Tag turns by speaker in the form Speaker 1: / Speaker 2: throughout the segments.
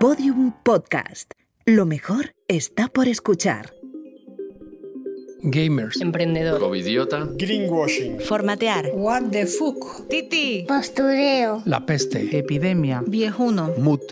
Speaker 1: Podium Podcast. Lo mejor está por escuchar.
Speaker 2: Gamers.
Speaker 3: Emprendedor.
Speaker 4: Covidiota.
Speaker 5: Greenwashing.
Speaker 6: Formatear.
Speaker 7: What the fuck.
Speaker 6: Titi.
Speaker 8: Postureo.
Speaker 2: La peste.
Speaker 6: Epidemia.
Speaker 7: Viejuno.
Speaker 2: Mut.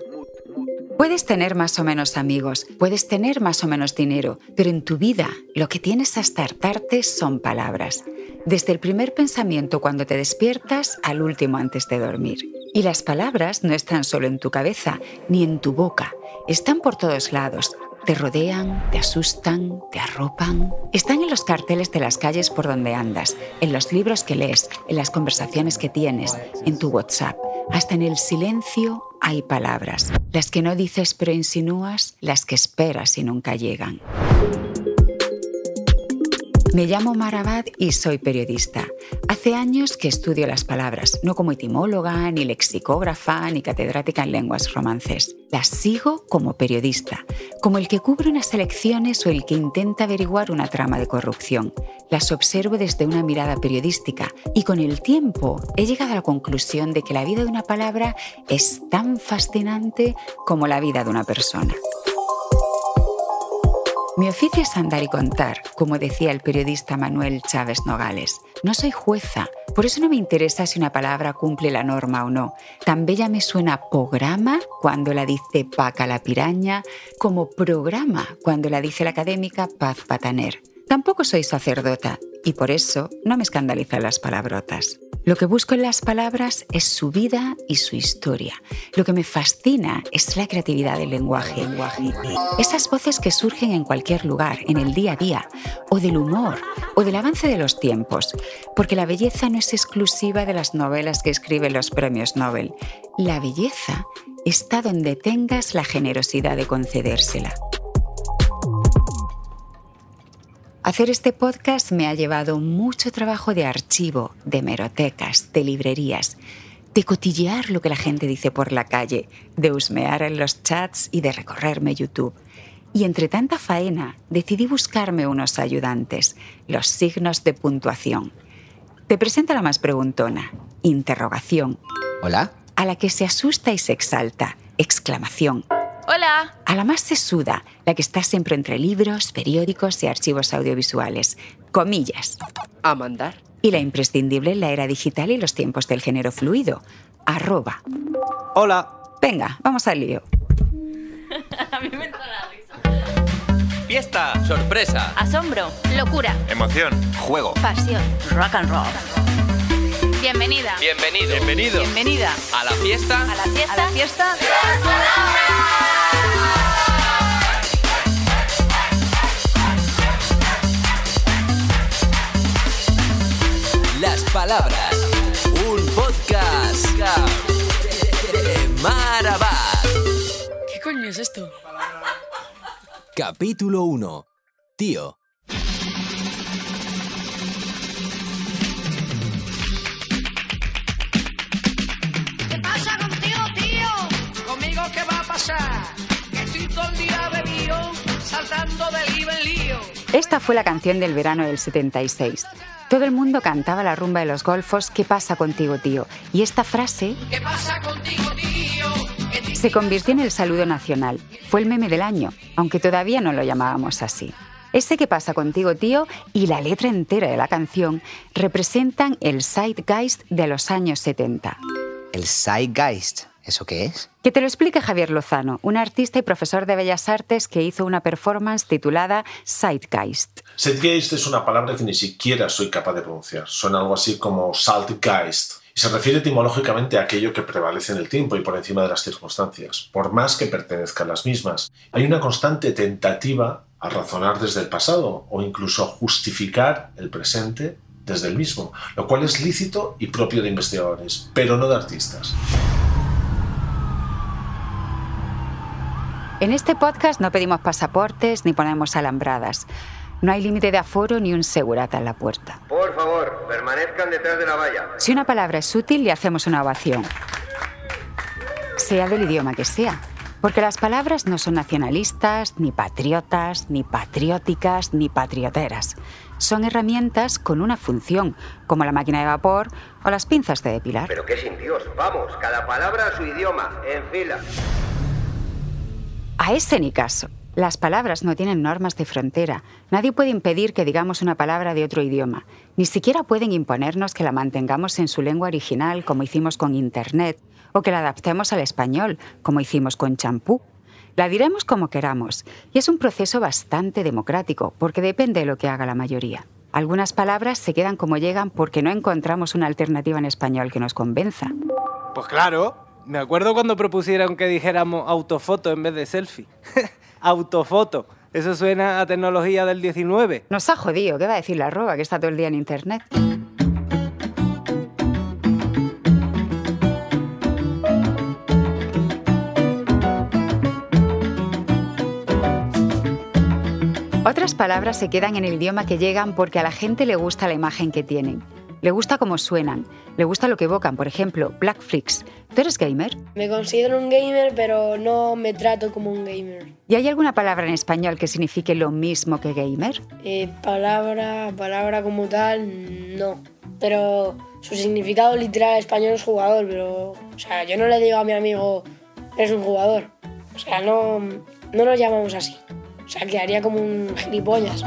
Speaker 9: Puedes tener más o menos amigos, puedes tener más o menos dinero, pero en tu vida lo que tienes hasta hartarte son palabras. Desde el primer pensamiento cuando te despiertas al último antes de dormir. Y las palabras no están solo en tu cabeza ni en tu boca, están por todos lados. Te rodean, te asustan, te arropan. Están en los carteles de las calles por donde andas, en los libros que lees, en las conversaciones que tienes, en tu WhatsApp. Hasta en el silencio hay palabras. Las que no dices pero insinúas, las que esperas y nunca llegan. Me llamo Marabad y soy periodista. Hace años que estudio las palabras, no como etimóloga, ni lexicógrafa, ni catedrática en lenguas romances. Las sigo como periodista, como el que cubre unas elecciones o el que intenta averiguar una trama de corrupción. Las observo desde una mirada periodística y con el tiempo he llegado a la conclusión de que la vida de una palabra es tan fascinante como la vida de una persona. Mi oficio es andar y contar, como decía el periodista Manuel Chávez Nogales. No soy jueza, por eso no me interesa si una palabra cumple la norma o no. Tan bella me suena programa cuando la dice Paca la piraña, como programa cuando la dice la académica Paz Pataner. Tampoco soy sacerdota y por eso no me escandalizan las palabrotas. Lo que busco en las palabras es su vida y su historia. Lo que me fascina es la creatividad del lenguaje. Esas voces que surgen en cualquier lugar, en el día a día, o del humor, o del avance de los tiempos. Porque la belleza no es exclusiva de las novelas que escriben los premios Nobel. La belleza está donde tengas la generosidad de concedérsela. Hacer este podcast me ha llevado mucho trabajo de archivo, de merotecas, de librerías, de cotillear lo que la gente dice por la calle, de husmear en los chats y de recorrerme YouTube. Y entre tanta faena decidí buscarme unos ayudantes, los signos de puntuación. Te presento la más preguntona, interrogación.
Speaker 10: Hola.
Speaker 9: A la que se asusta y se exalta, exclamación.
Speaker 3: Hola.
Speaker 9: A la más sesuda, la que está siempre entre libros, periódicos y archivos audiovisuales. Comillas.
Speaker 3: A mandar.
Speaker 9: Y la imprescindible en la era digital y los tiempos del género fluido. Arroba.
Speaker 10: Hola.
Speaker 9: Venga, vamos al lío.
Speaker 3: A mí me entra la risa.
Speaker 4: Fiesta. Sorpresa.
Speaker 3: Asombro. Locura.
Speaker 4: Emoción. Juego.
Speaker 3: Pasión. Rock and roll. Bienvenida.
Speaker 4: Bienvenido. Bienvenido.
Speaker 3: Bienvenida.
Speaker 4: A la fiesta.
Speaker 3: A la fiesta. A la fiesta.
Speaker 11: Palabras. Un podcast de.
Speaker 7: ¿Qué coño es esto?
Speaker 11: Capítulo 1. Tío.
Speaker 9: Esta fue la canción del verano del 76. Todo el mundo cantaba la rumba de los golfos ¿Qué pasa contigo, tío? Y esta frase
Speaker 12: ¿Qué pasa contigo, tío?
Speaker 9: Se convirtió en el saludo nacional. Fue el meme del año, aunque todavía no lo llamábamos así. Ese que pasa contigo, tío, y la letra entera de la canción representan el zeitgeist de los años 70.
Speaker 10: El Zeitgeist. ¿Eso qué es?
Speaker 9: Que te lo explique Javier Lozano, un artista y profesor de Bellas Artes que hizo una performance titulada Zeitgeist.
Speaker 13: Zeitgeist es una palabra que ni siquiera soy capaz de pronunciar. Suena algo así como Saltgeist. Y se refiere etimológicamente a aquello que prevalece en el tiempo y por encima de las circunstancias, por más que pertenezcan las mismas. Hay una constante tentativa a razonar desde el pasado o incluso a justificar el presente desde el mismo, lo cual es lícito y propio de investigadores, pero no de artistas.
Speaker 9: En este podcast no pedimos pasaportes ni ponemos alambradas. No hay límite de aforo ni un segurata en la puerta.
Speaker 14: Por favor, permanezcan detrás de la valla.
Speaker 9: Si una palabra es útil, le hacemos una ovación. Sea del idioma que sea. Porque las palabras no son nacionalistas, ni patriotas, ni patrióticas, ni patrioteras. Son herramientas con una función, como la máquina de vapor o las pinzas de depilar.
Speaker 14: Pero qué sin Dios, vamos, cada palabra a su idioma, en fila.
Speaker 9: A ese ni caso. Las palabras no tienen normas de frontera. Nadie puede impedir que digamos una palabra de otro idioma. Ni siquiera pueden imponernos que la mantengamos en su lengua original, como hicimos con Internet, o que la adaptemos al español, como hicimos con champú. La diremos como queramos, y es un proceso bastante democrático, porque depende de lo que haga la mayoría. Algunas palabras se quedan como llegan porque no encontramos una alternativa en español que nos convenza.
Speaker 2: Pues claro, me acuerdo cuando propusieron que dijéramos autofoto en vez de selfie. autofoto. Eso suena a tecnología del 19.
Speaker 9: Nos ha jodido, ¿qué va a decir la arroba que está todo el día en internet? Otras palabras se quedan en el idioma que llegan porque a la gente le gusta la imagen que tienen. Le gusta cómo suenan, le gusta lo que evocan. Por ejemplo, Black Freaks. ¿Tú eres gamer?
Speaker 5: Me considero un gamer, pero no me trato como un gamer.
Speaker 9: ¿Y hay alguna palabra en español que signifique lo mismo que gamer?
Speaker 5: Eh, palabra, palabra como tal, no. Pero su significado literal español es jugador, pero... O sea, yo no le digo a mi amigo, eres un jugador. O sea, no, no nos llamamos así. O sea, quedaría como un gilipollas.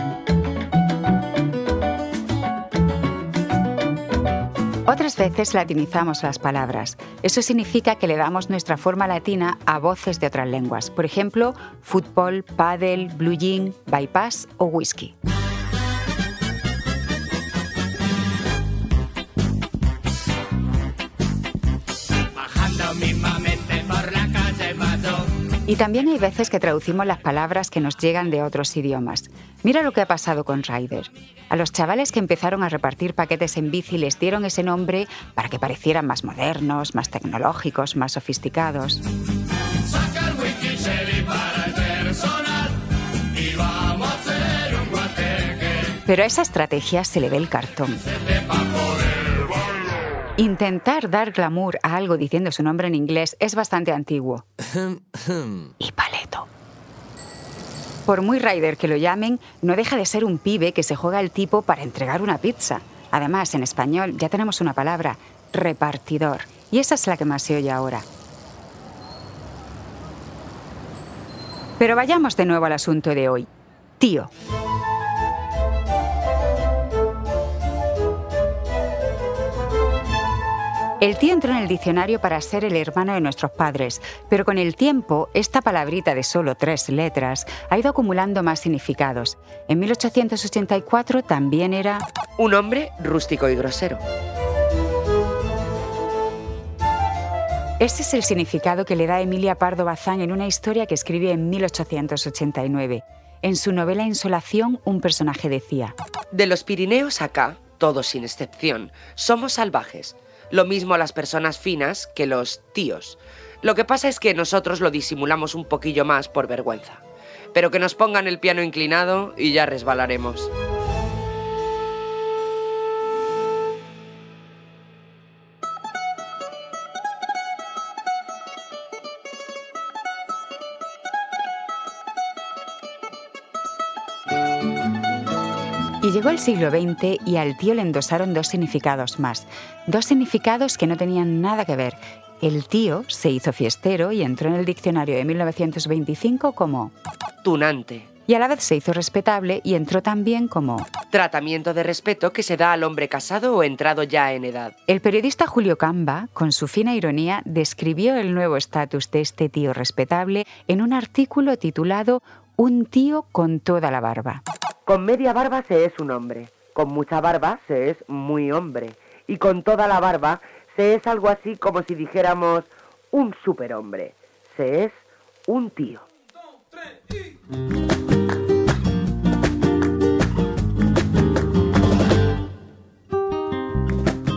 Speaker 9: Veces latinizamos las palabras. Eso significa que le damos nuestra forma latina a voces de otras lenguas. Por ejemplo, fútbol, paddle, blue jean, bypass o whisky. Y también hay veces que traducimos las palabras que nos llegan de otros idiomas. Mira lo que ha pasado con Ryder. A los chavales que empezaron a repartir paquetes en bici les dieron ese nombre para que parecieran más modernos, más tecnológicos, más sofisticados. Pero a esa estrategia se le ve el cartón. Intentar dar glamour a algo diciendo su nombre en inglés es bastante antiguo. y paleto. Por muy rider que lo llamen, no deja de ser un pibe que se juega el tipo para entregar una pizza. Además, en español ya tenemos una palabra, repartidor, y esa es la que más se oye ahora. Pero vayamos de nuevo al asunto de hoy. Tío. El tío entró en el diccionario para ser el hermano de nuestros padres, pero con el tiempo esta palabrita de solo tres letras ha ido acumulando más significados. En 1884 también era...
Speaker 6: Un hombre rústico y grosero.
Speaker 9: Ese es el significado que le da Emilia Pardo Bazán en una historia que escribió en 1889. En su novela Insolación, un personaje decía:
Speaker 6: De los Pirineos acá, todos sin excepción, somos salvajes lo mismo a las personas finas que los tíos. Lo que pasa es que nosotros lo disimulamos un poquillo más por vergüenza. Pero que nos pongan el piano inclinado y ya resbalaremos.
Speaker 9: Llegó el siglo XX y al tío le endosaron dos significados más, dos significados que no tenían nada que ver. El tío se hizo fiestero y entró en el diccionario de 1925 como
Speaker 6: tunante.
Speaker 9: Y a la vez se hizo respetable y entró también como
Speaker 6: tratamiento de respeto que se da al hombre casado o entrado ya en edad.
Speaker 9: El periodista Julio Camba, con su fina ironía, describió el nuevo estatus de este tío respetable en un artículo titulado Un tío con toda la barba.
Speaker 8: Con media barba se es un hombre, con mucha barba se es muy hombre, y con toda la barba se es algo así como si dijéramos un superhombre, se es un tío.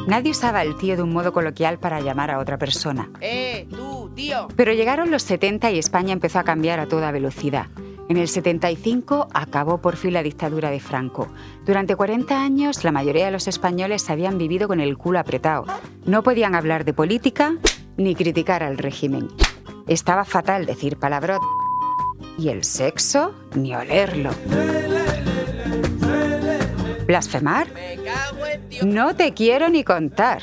Speaker 9: Nadie usaba el tío de un modo coloquial para llamar a otra persona.
Speaker 6: ¡Eh, tú, tío!
Speaker 9: Pero llegaron los 70 y España empezó a cambiar a toda velocidad. En el 75 acabó por fin la dictadura de Franco. Durante 40 años la mayoría de los españoles habían vivido con el culo apretado. No podían hablar de política ni criticar al régimen. Estaba fatal decir palabrot. Y el sexo, ni olerlo. ¿Blasfemar? No te quiero ni contar.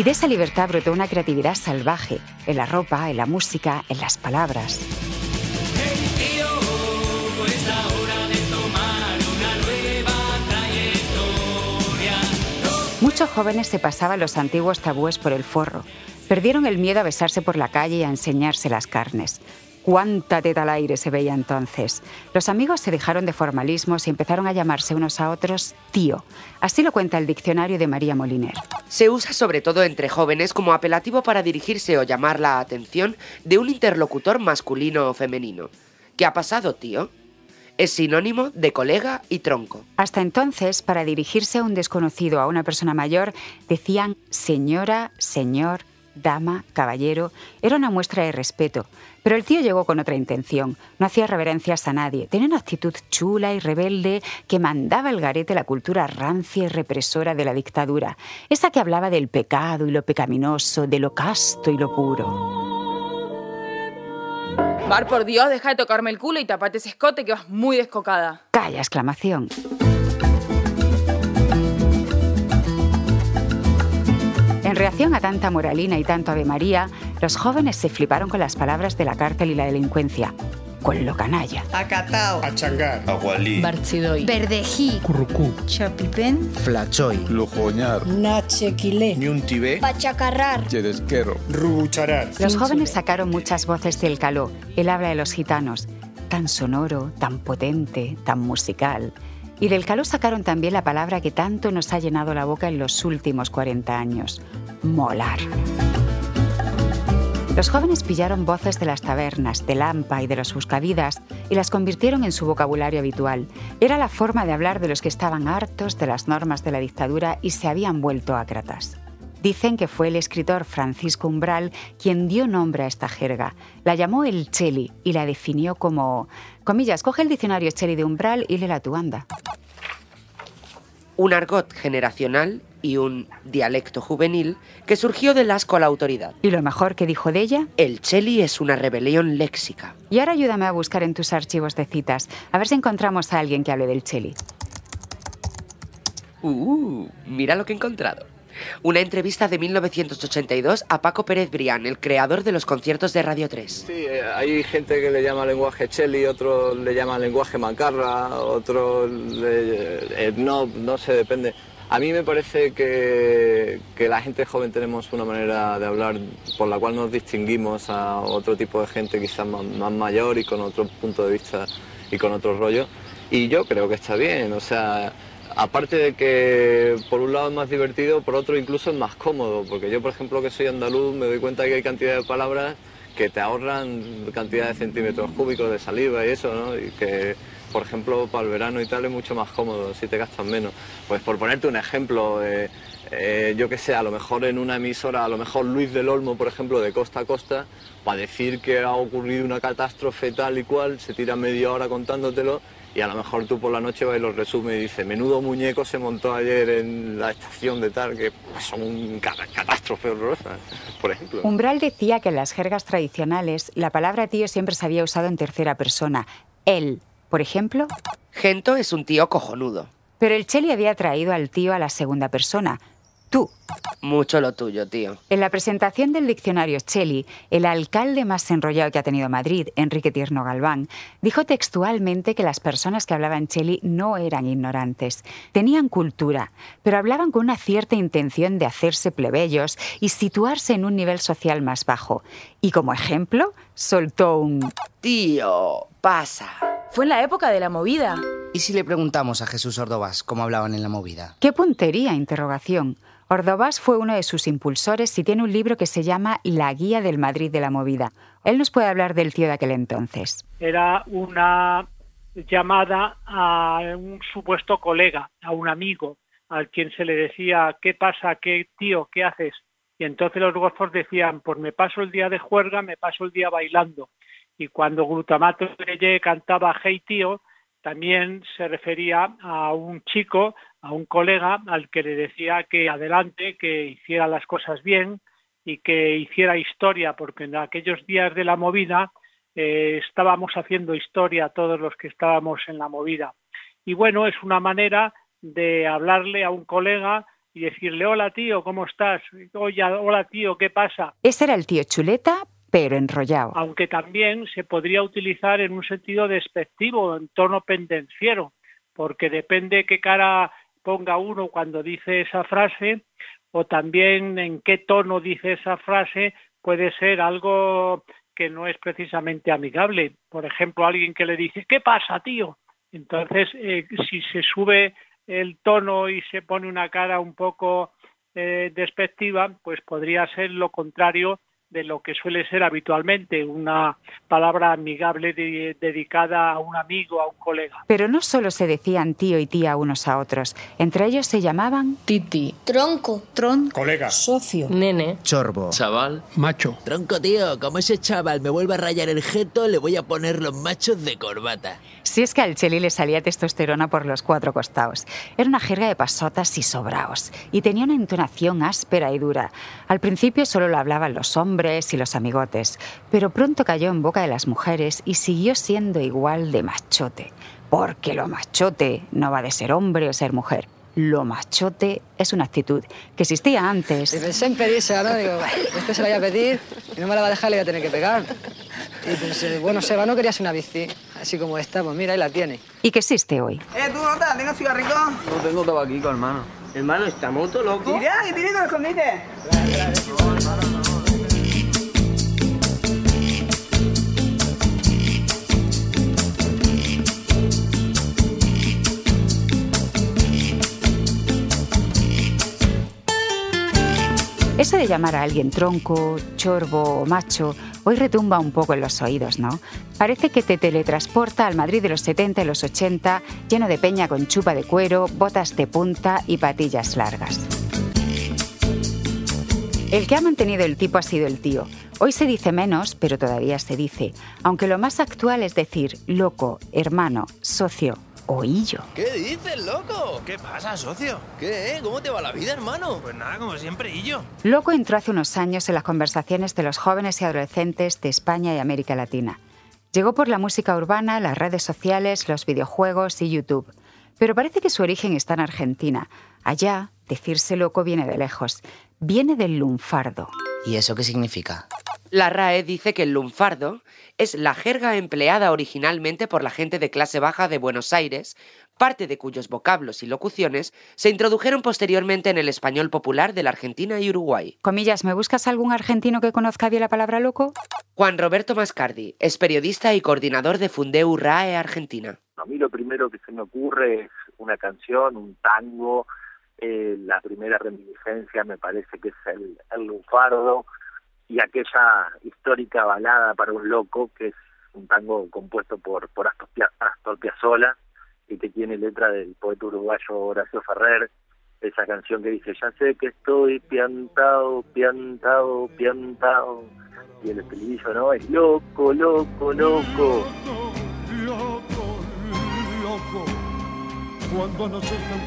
Speaker 9: Y
Speaker 12: de
Speaker 9: esa libertad brotó una creatividad salvaje, en la ropa, en la música, en las palabras. Muchos jóvenes se pasaban los antiguos tabúes por el forro. Perdieron el miedo a besarse por la calle y a enseñarse las carnes. Cuánta teta al aire se veía entonces. Los amigos se dejaron de formalismos y empezaron a llamarse unos a otros tío. Así lo cuenta el diccionario de María Moliner.
Speaker 6: Se usa sobre todo entre jóvenes como apelativo para dirigirse o llamar la atención de un interlocutor masculino o femenino. ¿Qué ha pasado, tío? Es sinónimo de colega y tronco.
Speaker 9: Hasta entonces, para dirigirse a un desconocido o a una persona mayor, decían señora, señor, dama, caballero. Era una muestra de respeto. Pero el tío llegó con otra intención. No hacía reverencias a nadie. Tenía una actitud chula y rebelde que mandaba el garete la cultura rancia y represora de la dictadura. Esa que hablaba del pecado y lo pecaminoso, de lo casto y lo puro.
Speaker 15: Mar, por Dios, deja de tocarme el culo y tapate ese escote que vas muy descocada.
Speaker 9: Calla, exclamación. En reacción a tanta moralina y tanto Ave María, los jóvenes se fliparon con las palabras de la cárcel y la delincuencia. Con lo canalla.
Speaker 16: Acatao.
Speaker 17: Achangar. Agualí.
Speaker 16: Barchidoy.
Speaker 17: Verdejí.
Speaker 16: Currucú. Chapipén.
Speaker 17: Flachoy. Lujoñar.
Speaker 16: Nachequilé.
Speaker 17: Ñuntibé.
Speaker 16: Pachacarrar.
Speaker 17: Yedesquero. Rubucharar.
Speaker 9: Los jóvenes sacaron muchas voces del caló, el habla de los gitanos, tan sonoro, tan potente, tan musical. Y del caló sacaron también la palabra que tanto nos ha llenado la boca en los últimos 40 años, molar. Los jóvenes pillaron voces de las tabernas, de Lampa y de los buscavidas y las convirtieron en su vocabulario habitual. Era la forma de hablar de los que estaban hartos de las normas de la dictadura y se habían vuelto ácratas. Dicen que fue el escritor Francisco Umbral quien dio nombre a esta jerga. La llamó el cheli y la definió como, comillas, coge el diccionario cheli de Umbral y léela tu anda.
Speaker 6: Un argot generacional y un dialecto juvenil que surgió del asco a la autoridad.
Speaker 9: ¿Y lo mejor que dijo de ella?
Speaker 6: El cheli es una rebelión léxica.
Speaker 9: Y ahora ayúdame a buscar en tus archivos de citas, a ver si encontramos a alguien que hable del cheli.
Speaker 6: Uh, mira lo que he encontrado. Una entrevista de 1982 a Paco Pérez Brián, el creador de los conciertos de Radio 3.
Speaker 18: Sí, eh, hay gente que le llama lenguaje cheli, otros le llaman lenguaje macarra, otros le- eh, no, no sé, depende. A mí me parece que, la gente joven tenemos una manera de hablar por la cual nos distinguimos a otro tipo de gente quizás más, más mayor y con otro punto de vista y con otro rollo. Y yo creo que está bien, o sea, aparte de que por un lado es más divertido, por otro incluso es más cómodo, porque yo por ejemplo que soy andaluz me doy cuenta que hay cantidad de palabras que te ahorran cantidad de centímetros cúbicos de saliva y eso, ¿no? Y que, por ejemplo, para el verano y tal es mucho más cómodo, si te gastas menos. Pues por ponerte un ejemplo, eh, eh, yo que sé, a lo mejor en una emisora, a lo mejor Luis del Olmo, por ejemplo, de costa a costa, para decir que ha ocurrido una catástrofe tal y cual, se tira media hora contándotelo y a lo mejor tú por la noche vas y lo resumes y dices, menudo muñeco se montó ayer en la estación de tal, que pues, son un ca- catástrofe horrorosa, por ejemplo.
Speaker 9: Umbral decía que en las jergas tradicionales la palabra tío siempre se había usado en tercera persona. Él, por ejemplo.
Speaker 6: Gento es un tío cojonudo.
Speaker 9: Pero el Cheli había traído al tío a la segunda persona. Tú.
Speaker 6: Mucho lo tuyo, tío.
Speaker 9: En la presentación del diccionario Cheli, el alcalde más enrollado que ha tenido Madrid, Enrique Tierno Galván, dijo textualmente que las personas que hablaban Cheli no eran ignorantes, tenían cultura, pero hablaban con una cierta intención de hacerse plebeyos y situarse en un nivel social más bajo. Y como ejemplo, soltó un...
Speaker 6: Tío, pasa.
Speaker 15: Fue en la época de la movida.
Speaker 10: ¿Y si le preguntamos a Jesús Ordovás cómo hablaban en la movida?
Speaker 9: ¿Qué puntería? Interrogación. Ordovás fue uno de sus impulsores y tiene un libro que se llama La Guía del Madrid de la Movida. Él nos puede hablar del tío de aquel entonces.
Speaker 19: era una llamada a un supuesto colega, a un amigo, al quien se le decía, ¿qué pasa? ¿Qué tío? ¿Qué haces? Y entonces los golfos decían, pues me paso el día de juerga, me paso el día bailando. Y cuando Glutamato Greye cantaba Hey tío, también se refería a un chico, a un colega, al que le decía que adelante, que hiciera las cosas bien y que hiciera historia, porque en aquellos días de la movida eh, estábamos haciendo historia todos los que estábamos en la movida. Y bueno, es una manera de hablarle a un colega y decirle, hola tío, ¿cómo estás? Oye, hola tío, ¿qué pasa?
Speaker 9: Ese era el tío chuleta, pero enrollado.
Speaker 19: Aunque también se podría utilizar en un sentido despectivo, en tono pendenciero, porque depende qué cara ponga uno cuando dice esa frase o también en qué tono dice esa frase puede ser algo que no es precisamente amigable. Por ejemplo, alguien que le dice, ¿qué pasa, tío? Entonces, eh, si se sube el tono y se pone una cara un poco eh, despectiva, pues podría ser lo contrario de lo que suele ser habitualmente una palabra amigable de- dedicada a un amigo, a un colega.
Speaker 9: Pero no solo se decían tío y tía unos a otros, entre ellos se llamaban
Speaker 16: Titi.
Speaker 5: Tronco.
Speaker 16: Tron.
Speaker 17: Colega.
Speaker 16: Socio.
Speaker 3: Nene.
Speaker 11: Chorbo.
Speaker 4: Chaval.
Speaker 17: Macho.
Speaker 11: Tronco, tío, como ese chaval me vuelve a rayar el jeto, le voy a poner los machos de corbata.
Speaker 9: Si es que al Cheli le salía testosterona por los cuatro costados. Era una jerga de pasotas y sobraos. Y tenía una entonación áspera y dura. Al principio solo lo hablaban los hombres y los amigotes, pero pronto cayó en boca de las mujeres y siguió siendo igual de machote. Porque lo machote no va de ser hombre o ser mujer. Lo machote es una actitud que existía antes.
Speaker 20: Y pensé en pedírsela, ¿no? Digo, este se la voy a pedir y no me la va a dejar, le voy a tener que pegar. Y pensé, bueno, Seba, no querías una bici, así como esta, pues mira, ahí la tiene.
Speaker 9: Y que existe hoy.
Speaker 20: Eh, tú, nota, ¿tienes cigarrico?
Speaker 18: No tengo tabaquico, hermano.
Speaker 20: Hermano, ¿estamos todos locos? Mira, que tiene con escondite.
Speaker 9: Eso de llamar a alguien tronco, chorbo o macho hoy retumba un poco en los oídos, ¿no? Parece que te teletransporta al Madrid de los 70 y los 80, lleno de peña con chupa de cuero, botas de punta y patillas largas. El que ha mantenido el tipo ha sido el tío. Hoy se dice menos, pero todavía se dice, aunque lo más actual es decir loco, hermano, socio o hillo.
Speaker 11: ¿Qué dices, loco?
Speaker 21: ¿Qué pasa, socio?
Speaker 11: ¿Qué? ¿Cómo te va la vida, hermano?
Speaker 21: Pues nada, como siempre, yo.
Speaker 9: Loco entró hace unos años en las conversaciones de los jóvenes y adolescentes de España y América Latina. Llegó por la música urbana, las redes sociales, los videojuegos y YouTube. Pero parece que su origen está en Argentina. Allá, decirse loco viene de lejos. Viene del lunfardo.
Speaker 10: ¿Y eso qué significa?
Speaker 6: La RAE dice que el lunfardo es la jerga empleada originalmente por la gente de clase baja de Buenos Aires, parte de cuyos vocablos y locuciones se introdujeron posteriormente en el español popular de la Argentina y Uruguay.
Speaker 9: Comillas, ¿me buscas algún argentino que conozca bien la palabra loco?
Speaker 6: Juan Roberto Mascardi es periodista y coordinador de Fundeu RAE Argentina.
Speaker 22: A mí lo primero que se me ocurre es una canción, un tango. eh, la primera reminiscencia me parece que es el, el lunfardo y aquella histórica balada para un loco que es un tango compuesto por, por Astor, Pia- Astor Piazzolla y que tiene letra del poeta uruguayo Horacio Ferrer. Esa canción que dice, ya sé que estoy piantado, piantado, piantado. Y el estribillo, ¿no? Es loco, loco, loco.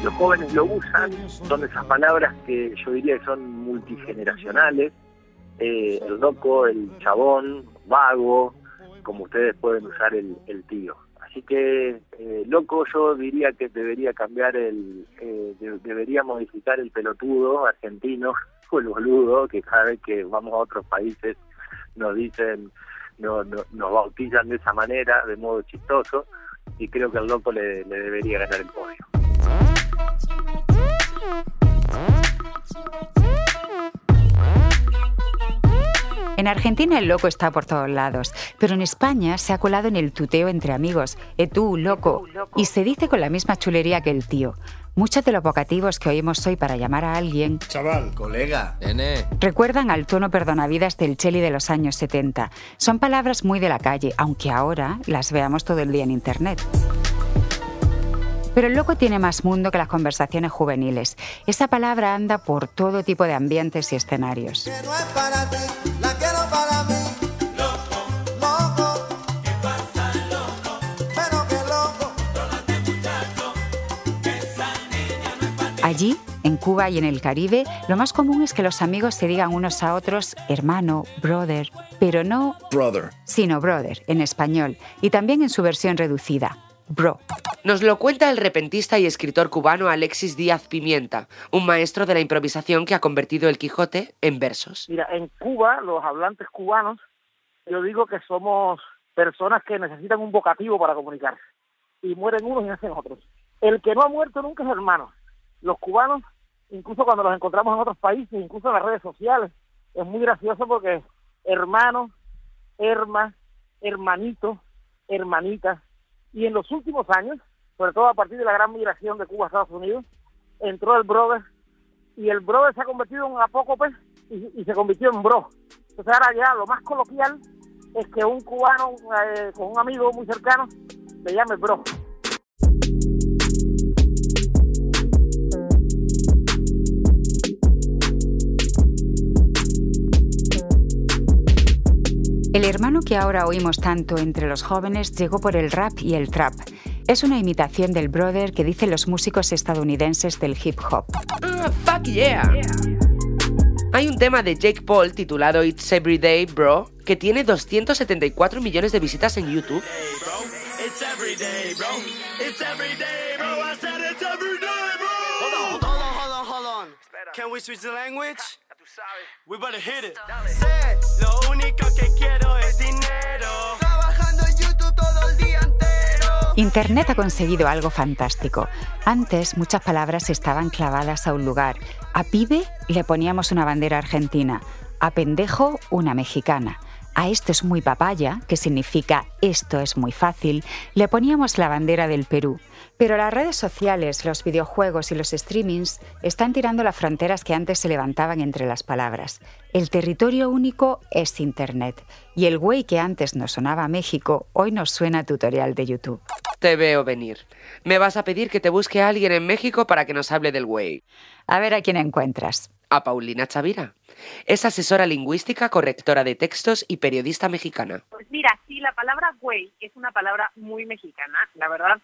Speaker 22: Los jóvenes lo usan, son esas palabras que yo diría que son multigeneracionales. Eh, el loco, el chabón, vago, como ustedes pueden usar el, el tío. Así que eh, loco yo diría que debería cambiar el, eh, de- debería modificar el pelotudo argentino o el boludo, que cada vez que vamos a otros países nos dicen, no, no- nos bautizan de esa manera, de modo chistoso, y creo que el loco le, le debería ganar el podio.
Speaker 9: En Argentina el loco está por todos lados, pero en España se ha colado en el tuteo entre amigos, e tú, loco, y se dice con la misma chulería que el tío. Muchos de los vocativos que oímos hoy para llamar a alguien
Speaker 17: Chaval.
Speaker 11: Colega. Nene.
Speaker 9: recuerdan al tono perdonavidas del Cheli de los años 70. Son palabras muy de la calle, aunque ahora las veamos todo el día en Internet. Pero el loco tiene más mundo que las conversaciones juveniles. Esa palabra anda por todo tipo de ambientes y escenarios. Allí, en Cuba y en el Caribe, lo más común es que los amigos se digan unos a otros hermano, brother, pero no
Speaker 17: Brother.
Speaker 9: sino brother en español y también en su versión reducida, bro.
Speaker 6: Nos lo cuenta el repentista y escritor cubano Alexis Díaz Pimienta, un maestro de la improvisación que ha convertido el Quijote en versos.
Speaker 23: Mira, en Cuba, los hablantes cubanos, yo digo que somos personas que necesitan un vocativo para comunicarse. Y mueren unos y nacen otros. El que no ha muerto nunca es hermano. Los cubanos, incluso cuando los encontramos en otros países, incluso en las redes sociales, es muy gracioso porque hermano, herma, hermanito, hermanita. Y en los últimos años, sobre todo a partir de la gran migración de Cuba a Estados Unidos, entró el brother y el brother se ha convertido en un apócope y, y se convirtió en bro. Entonces ahora ya lo más coloquial es que un cubano eh, con un amigo muy cercano le llame bro.
Speaker 9: El hermano que ahora oímos tanto entre los jóvenes llegó por el rap y el trap. Es una imitación del brother que dicen los músicos estadounidenses del hip hop.
Speaker 6: Ah, fuck yeah. Hay un tema de Jake Paul titulado It's Everyday, Bro, que tiene 274 millones de visitas en YouTube.
Speaker 12: It's every day, bro. It's every day, bro. I said it's every day, bro. Hold on, hold on, hold on, hold on. Can we switch the language? We better hit it. Sé, lo único que quiero es dinero. Trabajando en YouTube todo el día entero.
Speaker 9: Internet ha conseguido algo fantástico. Antes muchas palabras estaban clavadas a un lugar. A pibe le poníamos una bandera argentina, a pendejo una mexicana. A esto es muy papaya, que significa esto es muy fácil, le poníamos la bandera del Perú. Pero las redes sociales, los videojuegos y los streamings están tirando las fronteras que antes se levantaban entre las palabras. El territorio único es Internet. Y el güey que antes nos sonaba a México, hoy nos suena a tutorial de YouTube.
Speaker 6: Te veo venir. Me vas a pedir que te busque a alguien en México para que nos hable del güey.
Speaker 9: A ver a quién encuentras.
Speaker 6: A Paulina Chavira. Es asesora lingüística, correctora de textos y periodista mexicana.
Speaker 24: Pues mira, sí, la palabra güey es una palabra muy mexicana, la verdad.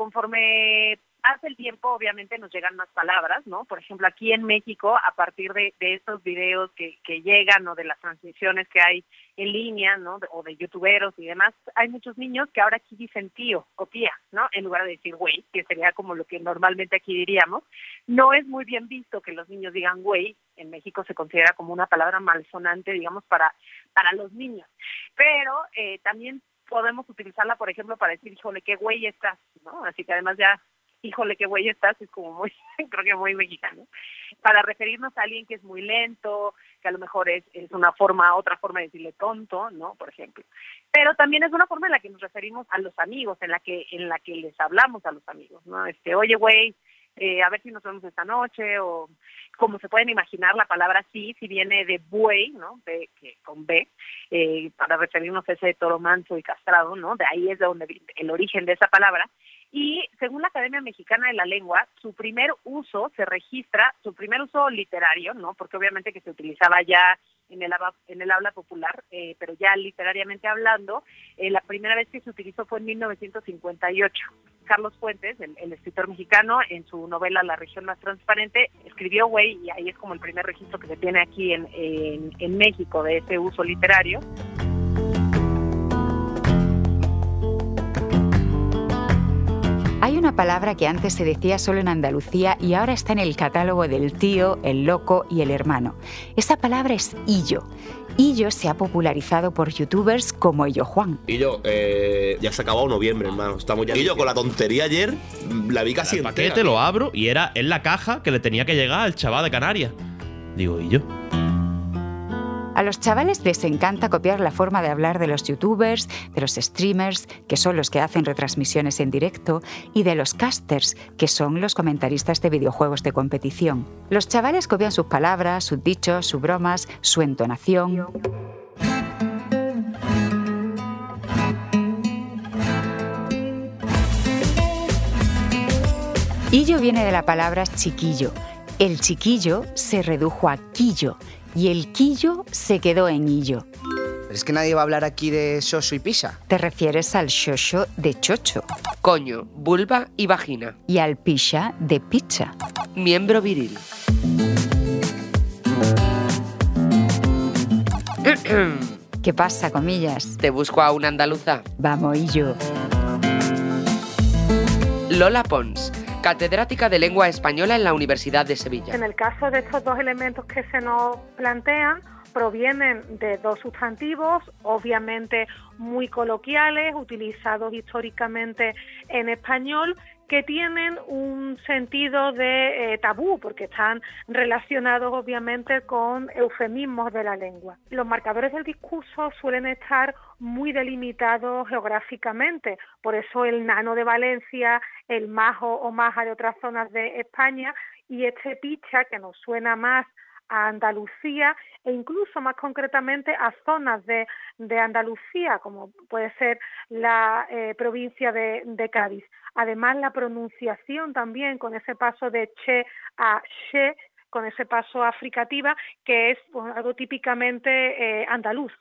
Speaker 24: Conforme pasa el tiempo, obviamente nos llegan más palabras, ¿no? Por ejemplo, aquí en México, a partir de, estos videos que, llegan o de las transmisiones que hay en línea, ¿no? O de youtuberos y demás, hay muchos niños que ahora aquí dicen tío o tía, ¿no? En lugar de decir güey, que sería como lo que normalmente aquí diríamos. No es muy bien visto que los niños digan güey. En México se considera como una palabra malsonante, digamos, para, para los niños. Pero eh, también podemos utilizarla, por ejemplo, para decir, híjole, qué güey estás, ¿no? Así que además ya, híjole, qué güey estás, es como muy, creo que muy mexicano. Para referirnos a alguien que es muy lento, que a lo mejor es, es una forma, otra forma de decirle tonto, ¿no? Por ejemplo. Pero también es una forma en la que nos referimos a los amigos, en la que, en la que les hablamos a los amigos, ¿no? Este, oye, güey, eh, a ver si nos vemos esta noche, o como se pueden imaginar, la palabra sí, si viene de buey, ¿no? Que, con B, eh, para referirnos a ese toro manso y castrado, ¿no? De ahí es de donde el origen de esa palabra. Y según la Academia Mexicana de la Lengua, su primer uso se registra, su primer uso literario, ¿no? Porque obviamente que se utilizaba ya en el, en el habla popular, eh, pero ya literariamente hablando, eh, la primera vez que se utilizó fue en 1958. Carlos Fuentes, el, el escritor mexicano, en su novela La región más transparente, escribió güey, y ahí es como el primer registro que se tiene aquí en, en, en México de ese uso literario.
Speaker 9: Palabra que antes se decía solo en Andalucía y ahora está en el catálogo del tío, el loco y el hermano. Esa palabra es illo. Illo se ha popularizado por youtubers como Illo Juan.
Speaker 25: Yo, eh, ya se ha acabado noviembre, hermano. Estamos ya. Yo con la tontería ayer mm, la vi casi
Speaker 26: el
Speaker 25: entera.
Speaker 26: paquete lo abro y era en la caja que le tenía que llegar al chaval de Canarias. Digo, ¿y yo?
Speaker 9: A los chavales les encanta copiar la forma de hablar de los youtubers, de los streamers, que son los que hacen retransmisiones en directo, y de los casters, que son los comentaristas de videojuegos de competición. Los chavales copian sus palabras, sus dichos, sus bromas, su entonación. Illo viene de la palabra chiquillo. El chiquillo se redujo a quillo y el quillo se quedó en illo.
Speaker 10: Pero es que nadie va a hablar aquí de Shoshu y Pisa.
Speaker 9: Te refieres al shosho de chocho
Speaker 6: Coño, vulva y vagina.
Speaker 9: y al pisha de picha.
Speaker 6: Miembro viril.
Speaker 9: ¿Qué pasa, comillas?
Speaker 6: Te busco a una andaluza.
Speaker 9: Vamos, Illo.
Speaker 6: Lola Pons, catedrática de lengua española en la Universidad de Sevilla.
Speaker 27: En el caso de estos dos elementos que se nos plantean, provienen de dos sustantivos, obviamente muy coloquiales, utilizados históricamente en español, que tienen un sentido de eh, tabú, porque están relacionados obviamente con eufemismos de la lengua. Los marcadores del discurso suelen estar muy delimitados geográficamente, por eso el nano de Valencia, el majo o maja de otras zonas de España y este picha que nos suena más a Andalucía e incluso más concretamente a zonas de, de Andalucía, como puede ser la eh, provincia de, de Cádiz. Además, la pronunciación también con ese paso de che a she, con ese paso africativa, que es pues, algo típicamente eh, andaluz.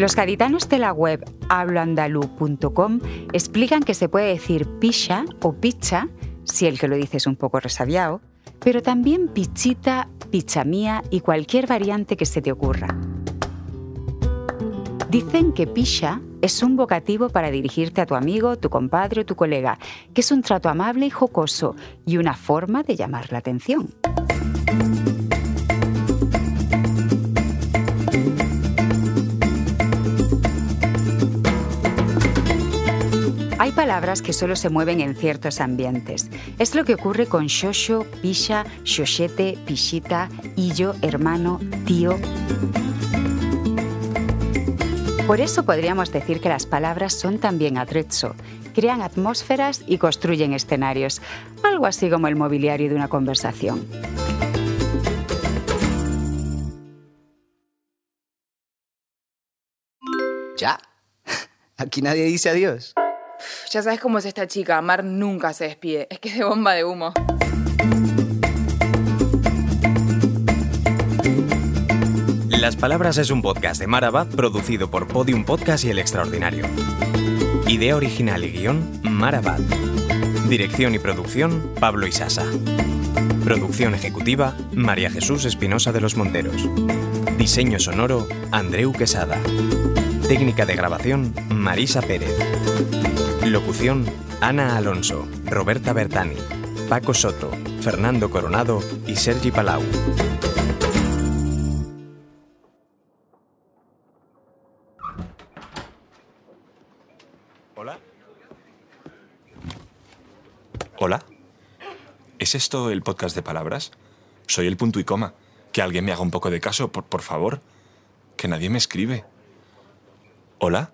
Speaker 9: Los gaditanos de la web habloandalú.com explican que se puede decir pisha o picha, si el que lo dice es un poco resabiado, pero también pichita, pichamía y cualquier variante que se te ocurra. Dicen que pisha es un vocativo para dirigirte a tu amigo, tu compadre o tu colega, que es un trato amable y jocoso y una forma de llamar la atención. Hay palabras que solo se mueven en ciertos ambientes. Es lo que ocurre con shosho, pisha, shoshete, pishita, illo, hermano, tío. Por eso podríamos decir que las palabras son también atrezzo, crean atmósferas y construyen escenarios, algo así como el mobiliario de una conversación.
Speaker 10: Ya. Aquí nadie dice adiós.
Speaker 15: Ya sabes cómo es esta chica, Mar nunca se despide, es que es de bomba de humo.
Speaker 28: Las Palabras es un podcast de Marabad producido por Podium Podcast y El Extraordinario. Idea original y guion, Marabad. Dirección y producción, Pablo Isasa. Producción ejecutiva, María Jesús Espinosa de los Monteros. Diseño sonoro, Andreu Quesada. Técnica de grabación, Marisa Pérez. Locución, Ana Alonso, Roberta Bertani, Paco Soto, Fernando Coronado y Sergi Palau.
Speaker 29: Hola. Hola. ¿Es esto el podcast de palabras? Soy el punto y coma. Que alguien me haga un poco de caso, por, favor. Que nadie me escribe. ¿Hola?